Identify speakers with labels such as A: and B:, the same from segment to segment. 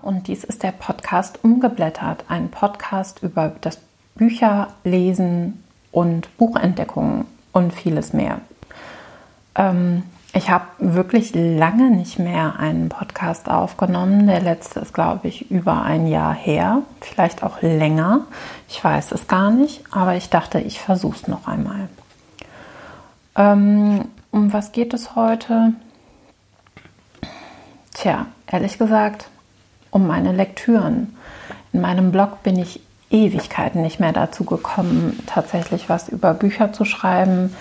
A: Und dies ist der Podcast Umgeblättert, ein Podcast über das Bücherlesen und Buchentdeckungen und vieles mehr. Ähm, ich habe wirklich lange nicht mehr einen Podcast aufgenommen. Der letzte ist, glaube ich, über ein Jahr her, vielleicht auch länger. Ich weiß es gar nicht, aber ich dachte, ich versuche es noch einmal. Ähm, um was geht es heute? Tja, ehrlich gesagt, um meine Lektüren. In meinem Blog bin ich Ewigkeiten nicht mehr dazu gekommen, tatsächlich was über Bücher zu schreiben.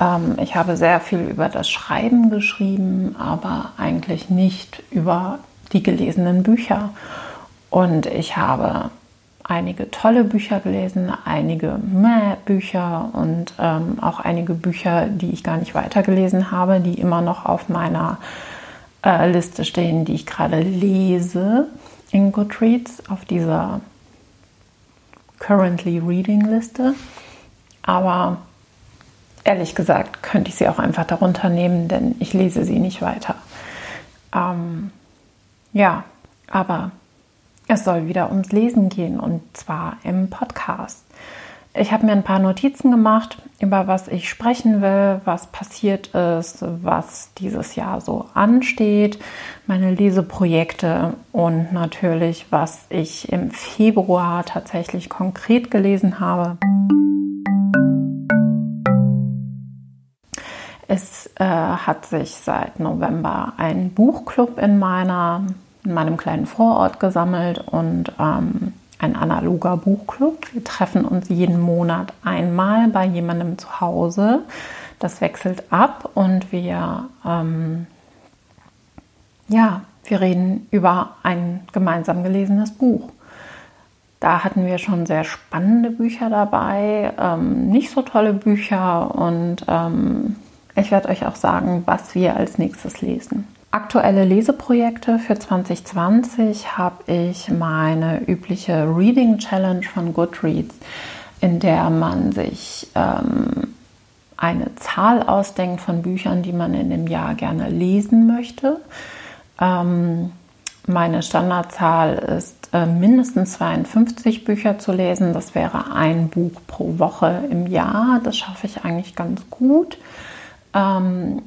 A: Ähm, ich habe sehr viel über das Schreiben geschrieben, aber eigentlich nicht über die gelesenen Bücher. Und ich habe einige tolle Bücher gelesen, einige Mäh Bücher und ähm, auch einige Bücher, die ich gar nicht weitergelesen habe, die immer noch auf meiner äh, Liste stehen, die ich gerade lese in Goodreads, auf dieser Currently Reading Liste. Aber ehrlich gesagt könnte ich sie auch einfach darunter nehmen, denn ich lese sie nicht weiter. Ähm, ja, aber es soll wieder ums Lesen gehen und zwar im Podcast. Ich habe mir ein paar Notizen gemacht, über was ich sprechen will, was passiert ist, was dieses Jahr so ansteht, meine Leseprojekte und natürlich, was ich im Februar tatsächlich konkret gelesen habe. Es äh, hat sich seit November ein Buchclub in, meiner, in meinem kleinen Vorort gesammelt und ähm, ein analoger Buchclub. Wir treffen uns jeden Monat einmal bei jemandem zu Hause. Das wechselt ab und wir, ähm, ja, wir reden über ein gemeinsam gelesenes Buch. Da hatten wir schon sehr spannende Bücher dabei, ähm, nicht so tolle Bücher und ähm, ich werde euch auch sagen, was wir als nächstes lesen. Aktuelle Leseprojekte für 2020 habe ich meine übliche Reading Challenge von Goodreads, in der man sich ähm, eine Zahl ausdenkt von Büchern, die man in dem Jahr gerne lesen möchte. Ähm, meine Standardzahl ist äh, mindestens 52 Bücher zu lesen. Das wäre ein Buch pro Woche im Jahr. Das schaffe ich eigentlich ganz gut. Ähm,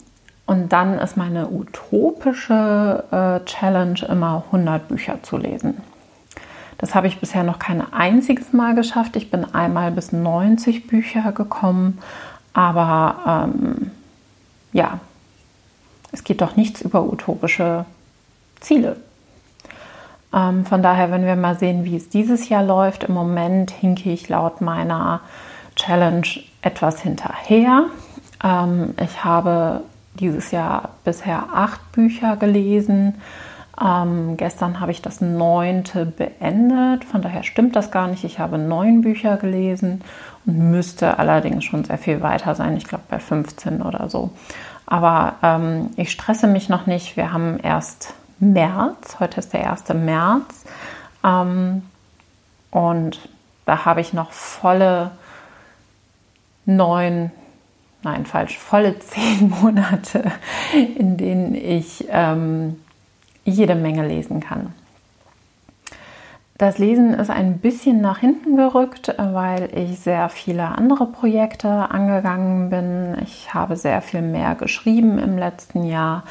A: und dann ist meine utopische äh, Challenge immer 100 Bücher zu lesen. Das habe ich bisher noch kein einziges Mal geschafft. Ich bin einmal bis 90 Bücher gekommen. Aber ähm, ja, es geht doch nichts über utopische Ziele. Ähm, von daher, wenn wir mal sehen, wie es dieses Jahr läuft, im Moment hinke ich laut meiner Challenge etwas hinterher. Ähm, ich habe dieses Jahr bisher acht Bücher gelesen. Ähm, gestern habe ich das neunte beendet, von daher stimmt das gar nicht. Ich habe neun Bücher gelesen und müsste allerdings schon sehr viel weiter sein. Ich glaube bei 15 oder so. Aber ähm, ich stresse mich noch nicht. Wir haben erst März. Heute ist der 1. März. Ähm, und da habe ich noch volle neun nein, falsch, volle zehn Monate, in denen ich ähm, jede Menge lesen kann. Das Lesen ist ein bisschen nach hinten gerückt, weil ich sehr viele andere Projekte angegangen bin. Ich habe sehr viel mehr geschrieben im letzten Jahr.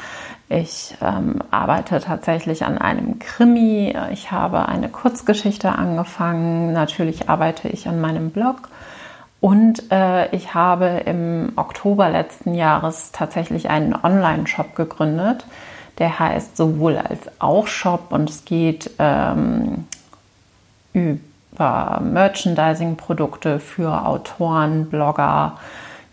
A: Ich ähm, arbeite tatsächlich an einem Krimi. Ich habe eine Kurzgeschichte angefangen. Natürlich arbeite ich an meinem Blog. Und äh, ich habe im Oktober letzten Jahres tatsächlich einen Online-Shop gegründet. Der heißt sowohl als auch Shop und es geht ähm, über Merchandising-Produkte für Autoren, Blogger,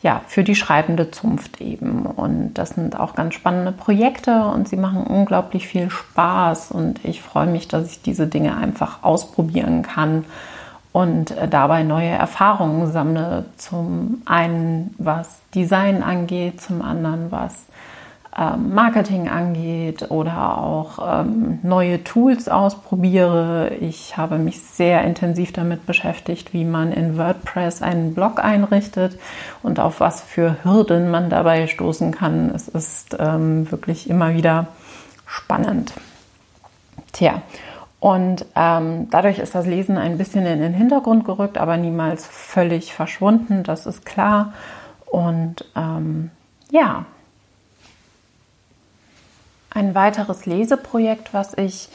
A: ja, für die schreibende Zunft eben. Und das sind auch ganz spannende Projekte und sie machen unglaublich viel Spaß und ich freue mich, dass ich diese Dinge einfach ausprobieren kann und äh, dabei neue Erfahrungen sammle. Zum einen, was Design angeht, zum anderen, was ähm, Marketing angeht oder auch ähm, neue Tools ausprobiere. Ich habe mich sehr intensiv damit beschäftigt, wie man in WordPress einen Blog einrichtet und auf was für Hürden man dabei stoßen kann. Es ist ähm, wirklich immer wieder spannend. Tja, Und ähm, dadurch ist das Lesen ein bisschen in den Hintergrund gerückt, aber niemals völlig verschwunden, das ist klar. Und ähm, ja, ein weiteres Leseprojekt, was ich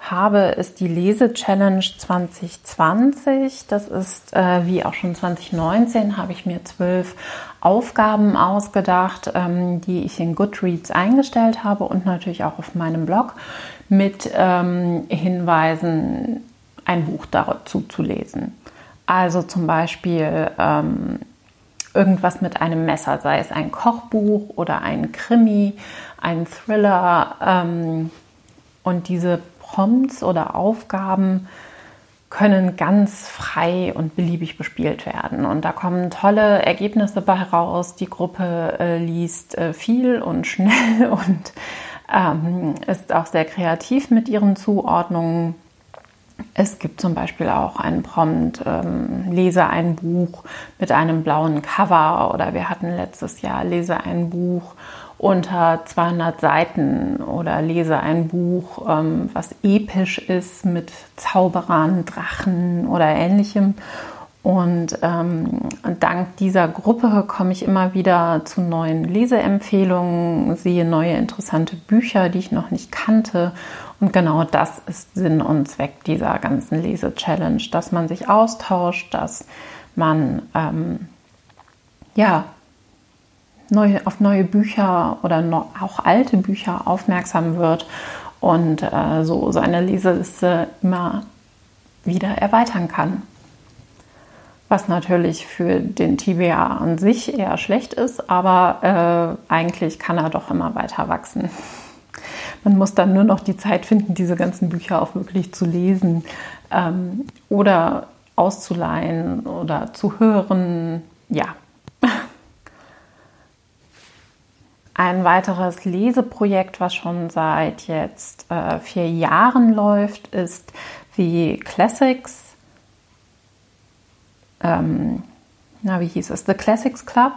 A: habe, ist die Lese-Challenge 2020. Das ist, äh, wie auch schon 2019, habe ich mir zwölf Aufgaben ausgedacht, ähm, die ich in Goodreads eingestellt habe und natürlich auch auf meinem Blog mit ähm, Hinweisen, ein Buch dazu zu lesen. Also zum Beispiel ähm, irgendwas mit einem Messer, sei es ein Kochbuch oder ein Krimi, ein Thriller. Ähm, und diese Prompts oder Aufgaben können ganz frei und beliebig bespielt werden. Und da kommen tolle Ergebnisse bei heraus. Die Gruppe äh, liest äh, viel und schnell und ähm, ist auch sehr kreativ mit ihren Zuordnungen. Es gibt zum Beispiel auch einen Prompt, ähm, lese ein Buch mit einem blauen Cover oder wir hatten letztes Jahr lese ein Buch unter 200 Seiten oder lese ein Buch, ähm, was episch ist mit Zauberern, Drachen oder ähnlichem. Und ähm, dank dieser Gruppe komme ich immer wieder zu neuen Leseempfehlungen, sehe neue interessante Bücher, die ich noch nicht kannte. Und genau das ist Sinn und Zweck dieser ganzen Lese-Challenge, dass man sich austauscht, dass man ähm, ja neue, auf neue Bücher oder no, auch alte Bücher aufmerksam wird und äh, so seine Leseliste immer wieder erweitern kann. Was natürlich für den TBA an sich eher schlecht ist, aber äh, eigentlich kann er doch immer weiter wachsen. Man muss dann nur noch die Zeit finden, diese ganzen Bücher auch wirklich zu lesen ähm, oder auszuleihen oder zu hören. Ja, Ein weiteres Leseprojekt, was schon seit jetzt äh, vier Jahren läuft, ist The Classics. Ähm, na, wie hieß es? The Classics Club,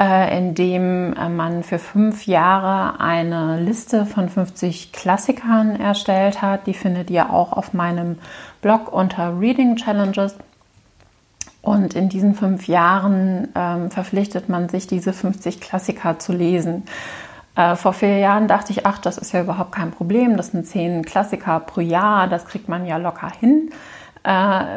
A: äh, in dem äh, man für fünf Jahre eine Liste von 50 Klassikern erstellt hat. Die findet ihr auch auf meinem Blog unter Reading Challenges. Und in diesen fünf Jahren ähm, verpflichtet man sich, diese 50 Klassiker zu lesen. Äh, vor vier Jahren dachte ich, ach, das ist ja überhaupt kein Problem. Das sind zehn Klassiker pro Jahr, das kriegt man ja locker hin. Äh,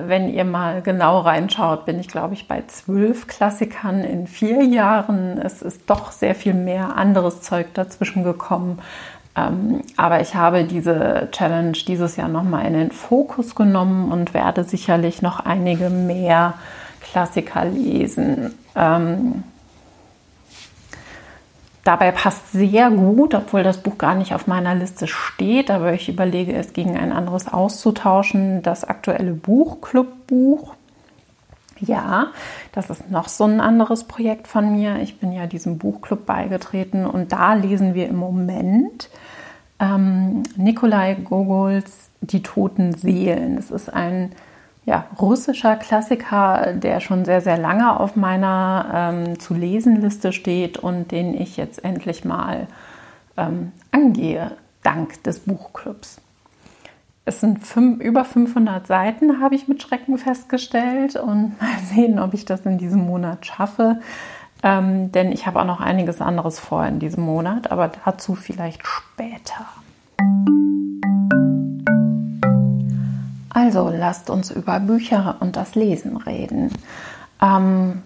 A: wenn ihr mal genau reinschaut, bin ich, glaube ich, bei zwölf Klassikern in vier Jahren. Es ist doch sehr viel mehr anderes Zeug dazwischen gekommen. Ähm, aber ich habe diese Challenge dieses Jahr nochmal in den Fokus genommen und werde sicherlich noch einige mehr Klassiker lesen. Dabei passt sehr gut, obwohl das Buch gar nicht auf meiner Liste steht, aber ich überlege es gegen ein anderes auszutauschen, das aktuelle Buchclub-Buch. Ja, das ist noch so ein anderes Projekt von mir. Ich bin ja diesem Buchclub beigetreten und da lesen wir im Moment ähm, Nikolai Gogols Die toten Seelen. Das ist ein ja, russischer Klassiker, der schon sehr, sehr lange auf meiner ähm, zu lesen Liste steht und den ich jetzt endlich mal ähm, angehe, dank des Buchclubs. Es sind fünf, über 500 Seiten, habe ich mit Schrecken festgestellt und mal sehen, ob ich das in diesem Monat schaffe. Ähm, denn ich habe auch noch einiges anderes vor in diesem Monat, aber dazu vielleicht später. Also lasst uns über Bücher und das Lesen reden. Ähm,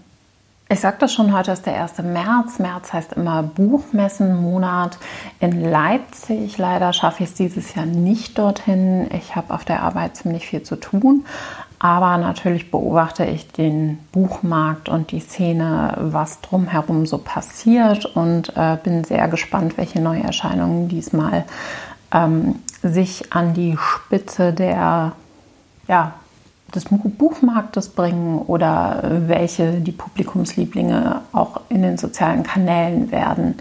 A: ich das schon, heute ist der 1. März. März heißt immer Buchmessenmonat in Leipzig. Leider schaffe ich es dieses Jahr nicht dorthin. Ich habe auf der Arbeit ziemlich viel zu tun. Aber natürlich beobachte ich den Buchmarkt und die Szene, was drumherum so passiert und äh, bin sehr gespannt, welche Neuerscheinungen diesmal ähm, sich an die Spitze der ja, des Buchmarktes bringen oder welche die Publikumslieblinge auch in den sozialen Kanälen werden.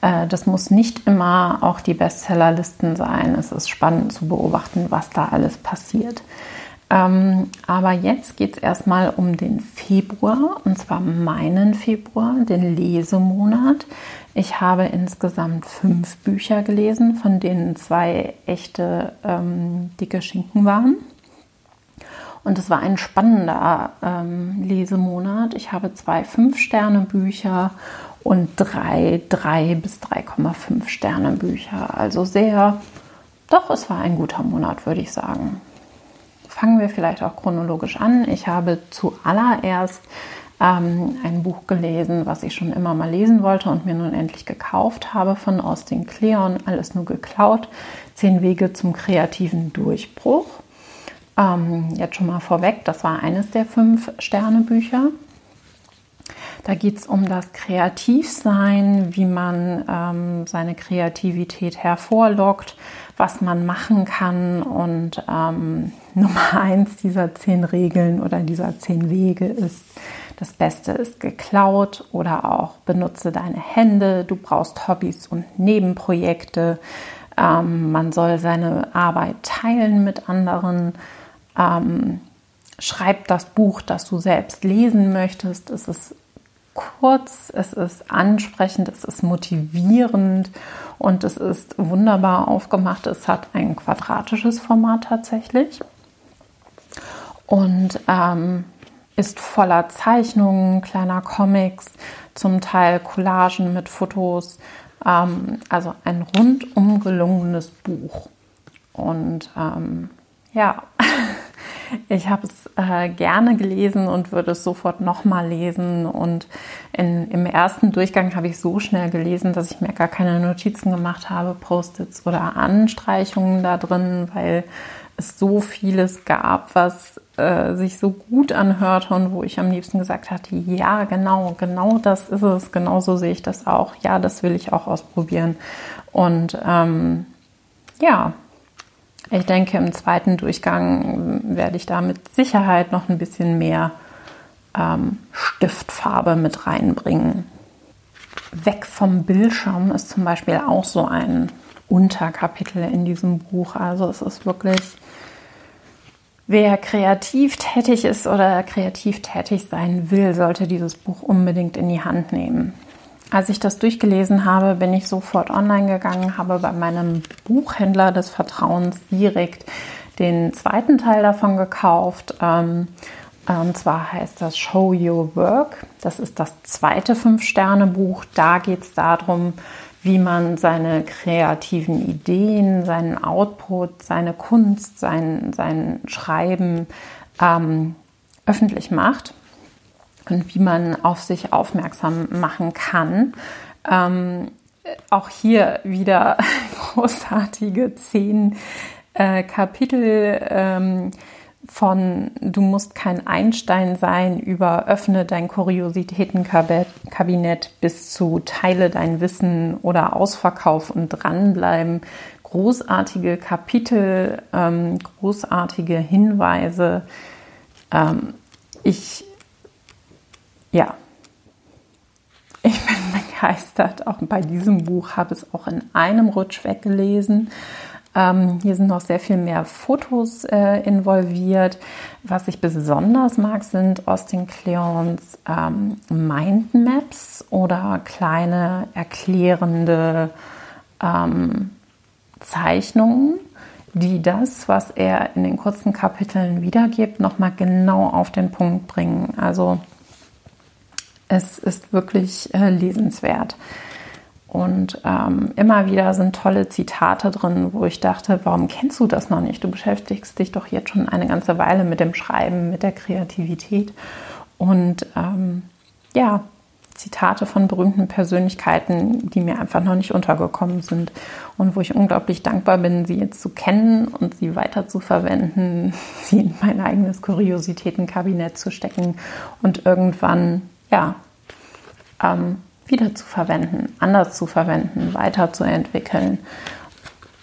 A: Äh, das muss nicht immer auch die Bestsellerlisten sein. Es ist spannend zu beobachten, was da alles passiert. Ähm, aber jetzt geht es erstmal um den Februar, und zwar meinen Februar, den Lesemonat. Ich habe insgesamt fünf Bücher gelesen, von denen zwei echte ähm, dicke Schinken waren. Und es war ein spannender ähm, Lesemonat. Ich habe zwei Fünf-Sterne-Bücher und drei 3 bis 3,5 Sterne Bücher. Also sehr, doch, es war ein guter Monat, würde ich sagen. Fangen wir vielleicht auch chronologisch an. Ich habe zuallererst ähm, ein Buch gelesen, was ich schon immer mal lesen wollte und mir nun endlich gekauft habe von Austin Kleon. Alles nur geklaut. Zehn Wege zum kreativen Durchbruch. Ähm, jetzt schon mal vorweg, das war eines der fünf Sterne-Bücher. Da geht es um das Kreativsein, wie man ähm, seine Kreativität hervorlockt, was man machen kann. Und ähm, Nummer eins dieser zehn Regeln oder dieser zehn Wege ist, das Beste ist geklaut oder auch benutze deine Hände. Du brauchst Hobbys und Nebenprojekte. Ähm, man soll seine Arbeit teilen mit anderen. Ähm, schreib das Buch, das du selbst lesen möchtest. Es ist kurz, es ist ansprechend, es ist motivierend und es ist wunderbar aufgemacht. Es hat ein quadratisches Format tatsächlich und ähm, ist voller Zeichnungen, kleiner Comics, zum Teil Collagen mit Fotos. Ähm, also ein rundum gelungenes Buch. Und ähm, ja, Ich habe es äh, gerne gelesen und würde es sofort nochmal lesen. Und in, im ersten Durchgang habe ich so schnell gelesen, dass ich mir gar keine Notizen gemacht habe, Post-its oder Anstreichungen da drin, weil es so vieles gab, was äh, sich so gut anhörte und wo ich am liebsten gesagt hatte, ja, genau, genau das ist es, genau so sehe ich das auch, ja, das will ich auch ausprobieren. Und ähm, ja, ich denke, im zweiten Durchgang werde ich da mit Sicherheit noch ein bisschen mehr ähm, Stiftfarbe mit reinbringen. Weg vom Bildschirm ist zum Beispiel auch so ein Unterkapitel in diesem Buch. Also es ist wirklich, wer kreativ tätig ist oder kreativ tätig sein will, sollte dieses Buch unbedingt in die Hand nehmen. Als ich das durchgelesen habe, bin ich sofort online gegangen, habe bei meinem Buchhändler des Vertrauens direkt den zweiten Teil davon gekauft. Ähm, und zwar heißt das Show Your Work. Das ist das zweite Fünf-Sterne-Buch. Da geht es darum, wie man seine kreativen Ideen, seinen Output, seine Kunst, sein, sein Schreiben ähm, öffentlich macht und wie man auf sich aufmerksam machen kann. Ähm, auch hier wieder großartige zehn äh, Kapitel ähm, von Du musst kein Einstein sein über öffne dein Kuriositätenkabinett bis zu teile dein Wissen oder Ausverkauf und dranbleiben. Großartige Kapitel, ähm, großartige Hinweise. Ähm, ich ja, ich bin begeistert. Auch bei diesem Buch habe ich es auch in einem Rutsch weggelesen. Ähm, hier sind noch sehr viel mehr Fotos äh, involviert. Was ich besonders mag, sind Austin Kleons ähm, Mindmaps oder kleine erklärende ähm, Zeichnungen, die das, was er in den kurzen Kapiteln wiedergibt, nochmal genau auf den Punkt bringen. Also es ist wirklich äh, lesenswert. Und ähm, immer wieder sind tolle Zitate drin, wo ich dachte, warum kennst du das noch nicht? Du beschäftigst dich doch jetzt schon eine ganze Weile mit dem Schreiben, mit der Kreativität. Und ähm, ja, Zitate von berühmten Persönlichkeiten, die mir einfach noch nicht untergekommen sind und wo ich unglaublich dankbar bin, sie jetzt zu kennen und sie weiter zu verwenden, sie in mein eigenes Kuriositätenkabinett zu stecken und irgendwann ja, ähm, wieder zu verwenden, anders zu verwenden, weiterzuentwickeln.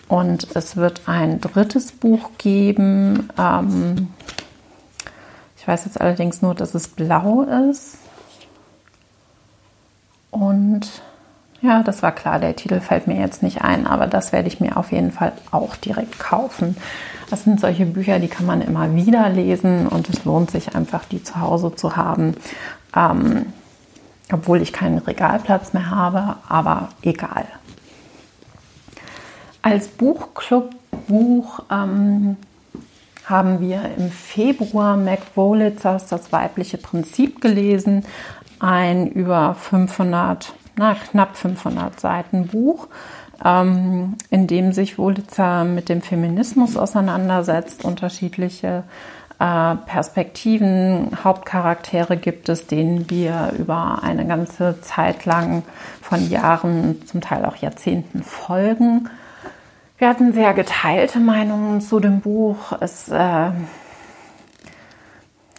A: Und es wird ein drittes Buch geben. Ähm, ich weiß jetzt allerdings nur, dass es blau ist. Und Ja, das war klar. Der Titel fällt mir jetzt nicht ein, aber das werde ich mir auf jeden Fall auch direkt kaufen. Das sind solche Bücher, die kann man immer wieder lesen und es lohnt sich einfach, die zu Hause zu haben. Ähm, obwohl ich keinen Regalplatz mehr habe, aber egal. Als Buchclub-Buch ähm, haben wir im Februar Mac Wolitzers Das weibliche Prinzip gelesen. Ein über 500, na, knapp 500 Seiten Buch, ähm, in dem sich Wolitzer mit dem Feminismus auseinandersetzt, unterschiedliche äh, Perspektiven, Hauptcharaktere gibt es, denen wir über eine ganze Zeit lang von Jahren, zum Teil auch Jahrzehnten folgen. Wir hatten sehr geteilte Meinungen zu dem Buch. Es äh,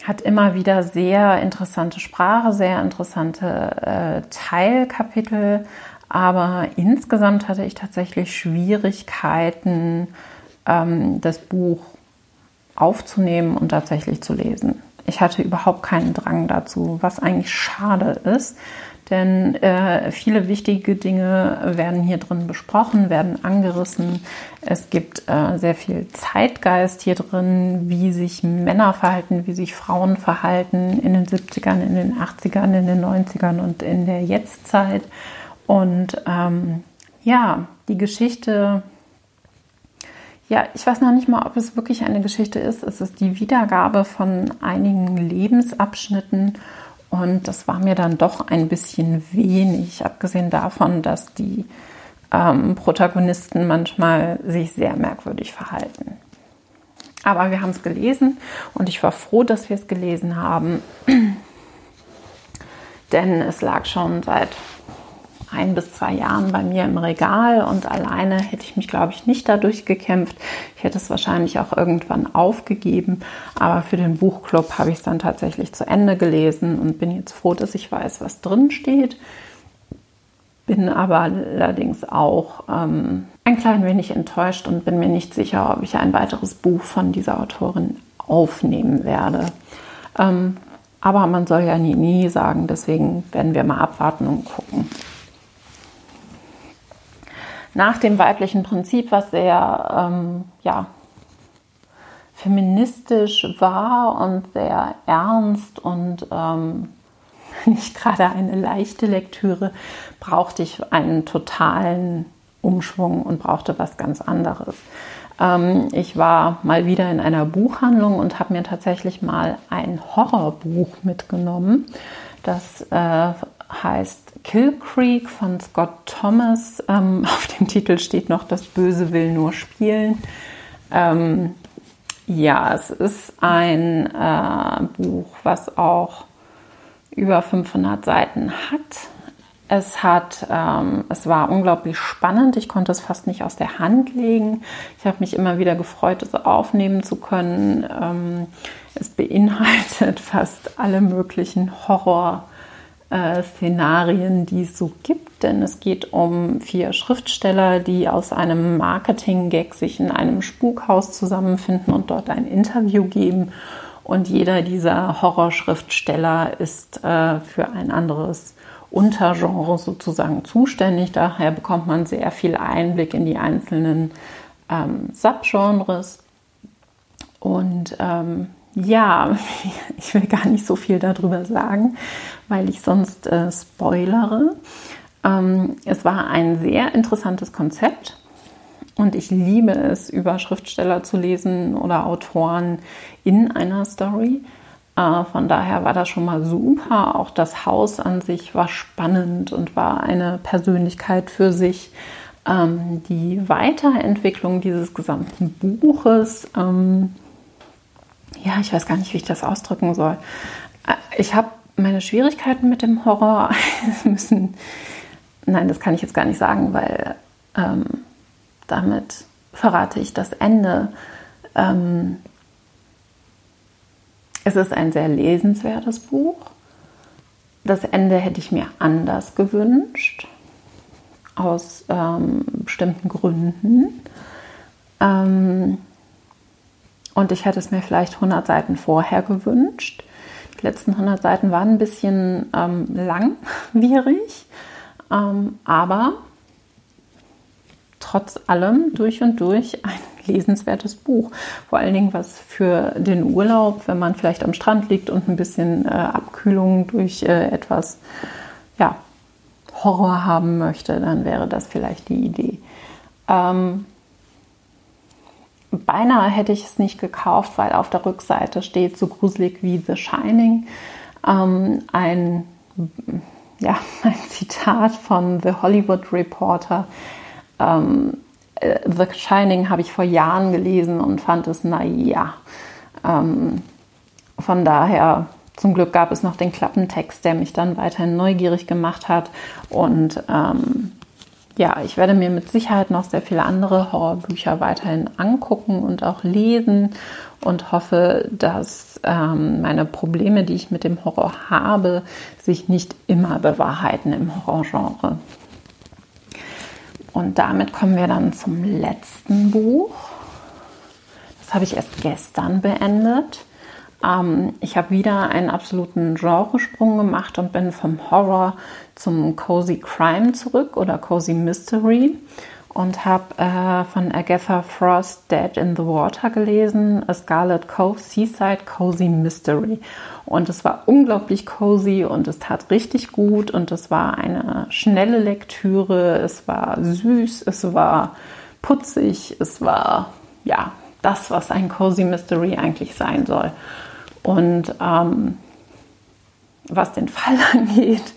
A: hat immer wieder sehr interessante Sprache, sehr interessante äh, Teilkapitel, aber insgesamt hatte ich tatsächlich Schwierigkeiten, ähm, das Buch aufzunehmen und tatsächlich zu lesen. Ich hatte überhaupt keinen Drang dazu, was eigentlich schade ist, denn äh, viele wichtige Dinge werden hier drin besprochen, werden angerissen. Es gibt äh, sehr viel Zeitgeist hier drin, wie sich Männer verhalten, wie sich Frauen verhalten in den 70ern, in den 80ern, in den 90ern und in der Jetztzeit. Und ähm, ja, die Geschichte ja, ich weiß noch nicht mal, ob es wirklich eine Geschichte ist. Es ist die Wiedergabe von einigen Lebensabschnitten und das war mir dann doch ein bisschen wenig, abgesehen davon, dass die ähm, Protagonisten manchmal sich sehr merkwürdig verhalten. Aber wir haben es gelesen und ich war froh, dass wir es gelesen haben, denn es lag schon seit ein bis zwei Jahren bei mir im Regal und alleine hätte ich mich, glaube ich, nicht dadurch gekämpft. Ich hätte es wahrscheinlich auch irgendwann aufgegeben, aber für den Buchclub habe ich es dann tatsächlich zu Ende gelesen und bin jetzt froh, dass ich weiß, was drin steht. Bin aber allerdings auch ähm, ein klein wenig enttäuscht und bin mir nicht sicher, ob ich ein weiteres Buch von dieser Autorin aufnehmen werde. Ähm, aber man soll ja nie, nie sagen, deswegen werden wir mal abwarten und gucken nach dem weiblichen Prinzip, was sehr ähm, ja, feministisch war und sehr ernst und ähm, nicht gerade eine leichte Lektüre, brauchte ich einen totalen Umschwung und brauchte was ganz anderes. Ähm, ich war mal wieder in einer Buchhandlung und habe mir tatsächlich mal ein Horrorbuch mitgenommen. Das äh, heißt Kill Creek von Scott Thomas. Ähm, auf dem Titel steht noch, das Böse will nur spielen. Ähm, ja, es ist ein äh, Buch, was auch über 500 Seiten hat. Es hat, ähm, es war unglaublich spannend. Ich konnte es fast nicht aus der Hand legen. Ich habe mich immer wieder gefreut, es aufnehmen zu können. Ähm, es beinhaltet fast alle möglichen Horror- äh, Szenarien, die es so gibt, denn es geht um vier Schriftsteller, die aus einem Marketing-Gag sich in einem Spukhaus zusammenfinden und dort ein Interview geben. Und jeder dieser Horrorschriftsteller ist äh, für ein anderes Untergenre sozusagen zuständig. Daher bekommt man sehr viel Einblick in die einzelnen ähm, Subgenres. Und ähm, ja, ich will gar nicht so viel darüber sagen, weil ich sonst äh, spoilere. Ähm, es war ein sehr interessantes Konzept und ich liebe es, über Schriftsteller zu lesen oder Autoren in einer Story. Äh, von daher war das schon mal super. Auch das Haus an sich war spannend und war eine Persönlichkeit für sich. Ähm, die Weiterentwicklung dieses gesamten Buches ähm, ja, ich weiß gar nicht, wie ich das ausdrücken soll. Äh, ich habe meine Schwierigkeiten mit dem Horror müssen. Nein, das kann ich jetzt gar nicht sagen, weil ähm, damit verrate ich das Ende. Ähm, es ist ein sehr lesenswertes Buch. Das Ende hätte ich mir anders gewünscht, aus ähm, bestimmten Gründen. Ähm, und ich hätte es mir vielleicht 100 Seiten vorher gewünscht. Die letzten 100 Seiten waren ein bisschen ähm, langwierig. ähm, aber trotz allem durch und durch ein lesenswertes Buch. Vor allen Dingen was für den Urlaub, wenn man vielleicht am Strand liegt und ein bisschen äh, Abkühlung durch äh, etwas ja, Horror haben möchte, dann wäre das vielleicht die Idee. Ähm, beinahe hätte ich es nicht gekauft, weil auf der Rückseite steht so gruselig wie The Shining. Ähm, ein, ja, ein Zitat von The Hollywood Reporter. Ähm, äh, The Shining habe ich vor Jahren gelesen und fand es naja. Ähm, von daher, zum Glück gab es noch den Klappentext, der mich dann weiterhin neugierig gemacht hat. Und ähm, ja, ich werde mir mit Sicherheit noch sehr viele andere Horrorbücher weiterhin angucken und auch lesen und hoffe, dass ähm, meine Probleme, die ich mit dem Horror habe, sich nicht immer bewahrheiten im Horrorgenre. Und damit kommen wir dann zum letzten Buch. Das habe ich erst gestern beendet. Ähm, ich habe wieder einen absoluten Genresprung gemacht und bin vom Horror zum Cozy Crime zurück oder Cozy Mystery und habe äh, von Agatha Frost Dead in the Water gelesen, A Scarlet Cove Seaside Cozy Mystery. Und es war unglaublich cozy und es tat richtig gut und es war eine schnelle Lektüre, es war süß, es war putzig, es war ja das, was ein Cozy Mystery eigentlich sein soll. Und ähm, was den Fall angeht,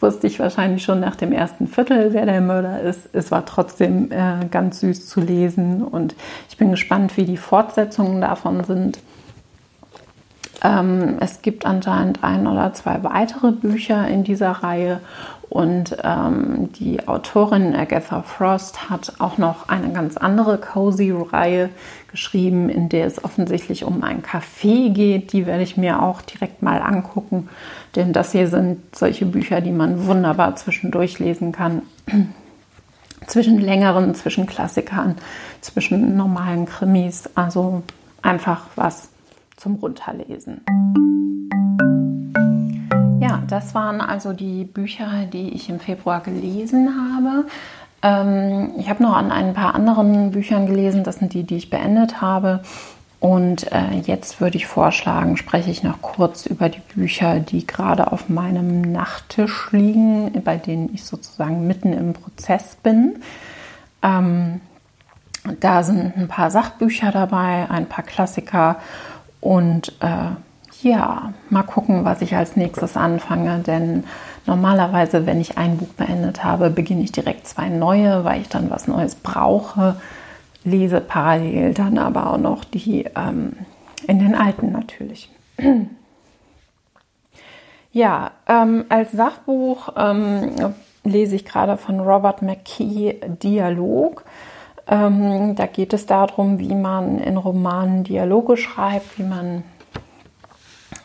A: wusste ich wahrscheinlich schon nach dem ersten Viertel, wer der Mörder ist. Es war trotzdem äh, ganz süß zu lesen und ich bin gespannt, wie die Fortsetzungen davon sind. Ähm, es gibt anscheinend ein oder zwei weitere Bücher in dieser Reihe und ähm, die Autorin Agatha Frost hat auch noch eine ganz andere Cozy-Reihe geschrieben, in der es offensichtlich um ein Café geht. Die werde ich mir auch direkt mal angucken, denn das hier sind solche Bücher, die man wunderbar zwischendurch lesen kann. zwischen längeren, zwischen Klassikern, zwischen normalen Krimis. Also einfach was zum Runterlesen. Ja, das waren also die Bücher, die ich im Februar gelesen habe. Ähm, ich habe noch an ein paar anderen Büchern gelesen, das sind die, die ich beendet habe. Und äh, jetzt würde ich vorschlagen, spreche ich noch kurz über die Bücher, die gerade auf meinem Nachttisch liegen, bei denen ich sozusagen mitten im Prozess bin. Ähm, da sind ein paar Sachbücher dabei, ein paar Klassiker und äh, ja, mal gucken, was ich als nächstes anfange, denn normalerweise, wenn ich ein Buch beendet habe, beginne ich direkt zwei neue, weil ich dann was Neues brauche, lese parallel dann aber auch noch die ähm, in den alten natürlich. ja, ähm, als Sachbuch ähm, lese ich gerade von Robert McKee Dialog. Ähm, da geht es darum, wie man in Romanen Dialoge schreibt, wie man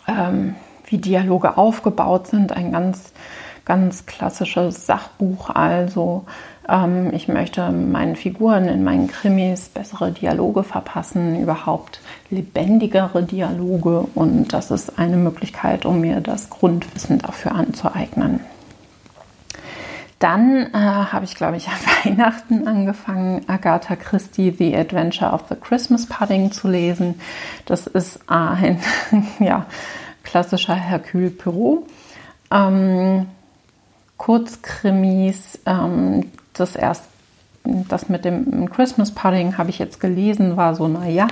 A: ähm, wie Dialoge aufgebaut sind. Ein ganz, ganz klassisches Sachbuch. Also ähm, ich möchte meinen Figuren in meinen Krimis bessere Dialoge verpassen, überhaupt lebendigere Dialoge. Und das ist eine Möglichkeit, um mir das Grundwissen dafür anzueignen. Dann äh, habe ich, glaube ich, an Weihnachten angefangen, Agatha Christie The Adventure of the Christmas Pudding zu lesen. Das ist ein ja, klassischer Hercule Poirot. Ähm, Kurzkrimis, ähm, das erst das mit dem Christmas Pudding habe ich jetzt gelesen, war so, naja.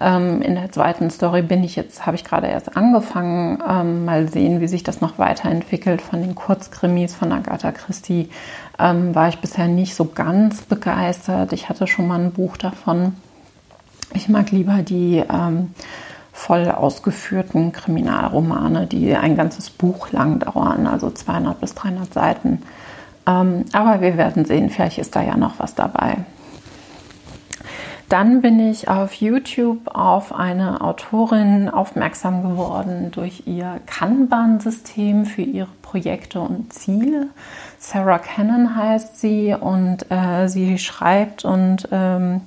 A: Ähm, in der zweiten Story bin ich jetzt, habe ich gerade erst angefangen. Ähm, mal sehen, wie sich das noch weiterentwickelt. Von den Kurzkrimis von Agatha Christie ähm, war ich bisher nicht so ganz begeistert. Ich hatte schon mal ein Buch davon. Ich mag lieber die ähm, voll ausgeführten Kriminalromane, die ein ganzes Buch lang dauern, also 200 bis 300 Seiten. Ähm, aber wir werden sehen, vielleicht ist da ja noch was dabei. Dann bin ich auf YouTube auf eine Autorin aufmerksam geworden durch ihr Kanban-System für ihre Projekte und Ziele. Sarah Cannon heißt sie und äh, sie schreibt und ähm,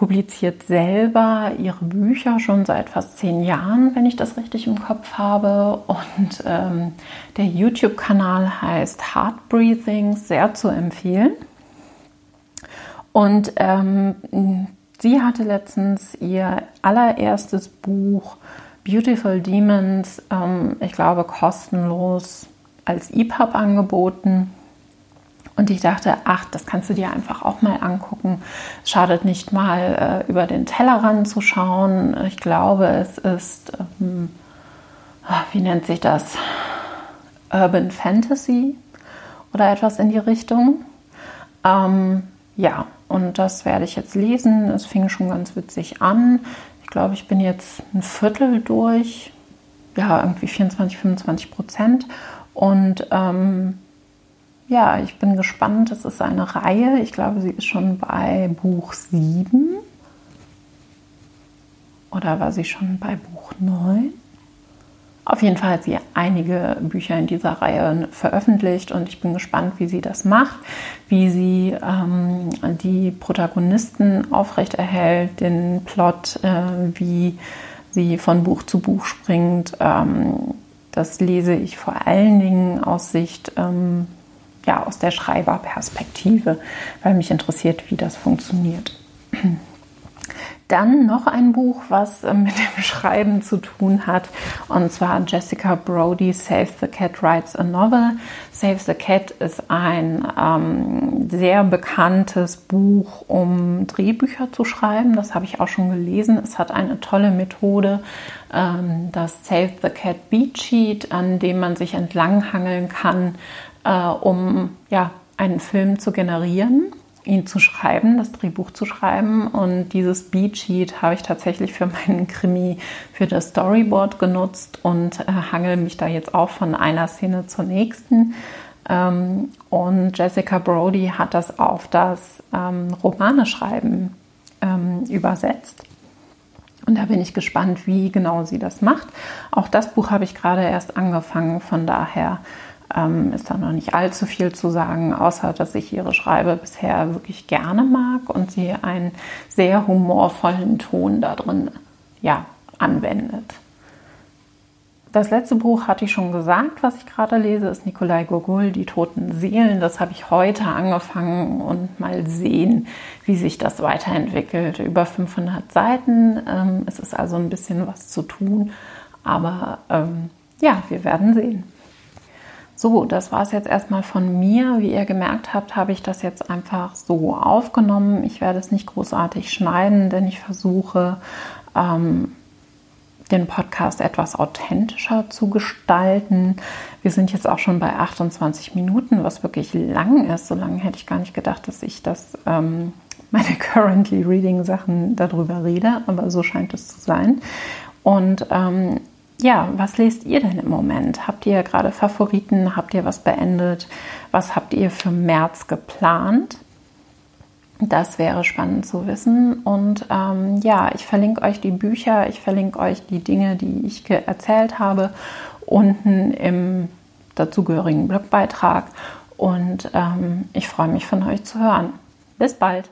A: publiziert selber ihre Bücher schon seit fast zehn Jahren, wenn ich das richtig im Kopf habe. Und ähm, der YouTube-Kanal heißt Heart Breathing, sehr zu empfehlen. Und ähm, sie hatte letztens ihr allererstes Buch Beautiful Demons, ähm, ich glaube kostenlos als EPUB angeboten. Und ich dachte, ach, das kannst du dir einfach auch mal angucken. Es schadet nicht mal, äh, über den Tellerrand zu schauen. Ich glaube, es ist, ähm, ah, wie nennt sich das? Urban Fantasy oder etwas in die Richtung. Ähm, ja, und das werde ich jetzt lesen. Es fing schon ganz witzig an. Ich glaube, ich bin jetzt ein Viertel durch. Ja, irgendwie 24, 25 Prozent. Und ähm, ja, ich bin gespannt. Es ist eine Reihe. Ich glaube, sie ist schon bei Buch 7. Oder war sie schon bei Buch 9? Auf jeden Fall hat sie einige Bücher in dieser Reihe veröffentlicht und ich bin gespannt, wie sie das macht, wie sie ähm, die Protagonisten aufrechterhält, den Plot, äh, wie sie von Buch zu Buch springt. Ähm, das lese ich vor allen Dingen aus Sicht ähm, ja, aus der Schreiberperspektive, weil mich interessiert, wie das funktioniert. Dann noch ein Buch, was äh, mit dem Schreiben zu tun hat, und zwar Jessica Brody Save the Cat Writes a Novel. Save the Cat ist ein ähm, sehr bekanntes Buch, um Drehbücher zu schreiben. Das habe ich auch schon gelesen. Es hat eine tolle Methode, ähm, das Save the Cat Beat Sheet, an dem man sich entlanghangeln kann, äh, um ja, einen Film zu generieren, ihn zu schreiben, das Drehbuch zu schreiben. Und dieses Beatsheet habe ich tatsächlich für meinen Krimi, für das Storyboard genutzt und äh, hangel mich da jetzt auch von einer Szene zur nächsten. Ähm, und Jessica Brody hat das auf das ähm, Romane schreiben ähm, übersetzt. Und da bin ich gespannt, wie genau sie das macht. Auch das Buch habe ich gerade erst angefangen, von daher ähm, ist da noch nicht allzu viel zu sagen, außer dass ich ihre Schreibe bisher wirklich gerne mag und sie einen sehr humorvollen Ton da drin ja, anwendet. Das letzte Buch hatte ich schon gesagt, was ich gerade lese, ist Nikolai Gogol, Die toten Seelen. Das habe ich heute angefangen und mal sehen, wie sich das weiterentwickelt. Über 500 Seiten. Ähm, es ist also ein bisschen was zu tun, aber ähm, ja, wir werden sehen. So, das war es jetzt erstmal von mir. Wie ihr gemerkt habt, habe ich das jetzt einfach so aufgenommen. Ich werde es nicht großartig schneiden, denn ich versuche, ähm, den Podcast etwas authentischer zu gestalten. Wir sind jetzt auch schon bei 28 Minuten, was wirklich lang ist. So lange hätte ich gar nicht gedacht, dass ich das ähm, meine Currently Reading Sachen darüber rede, aber so scheint es zu sein. Und ähm, ja, was lest ihr denn im Moment? Habt ihr gerade Favoriten? Habt ihr was beendet? Was habt ihr für März geplant? Das wäre spannend zu wissen. Und ähm, ja, ich verlinke euch die Bücher, ich verlinke euch die Dinge, die ich erzählt habe, unten im dazugehörigen Blogbeitrag. Und ähm, ich freue mich von euch zu hören. Bis bald.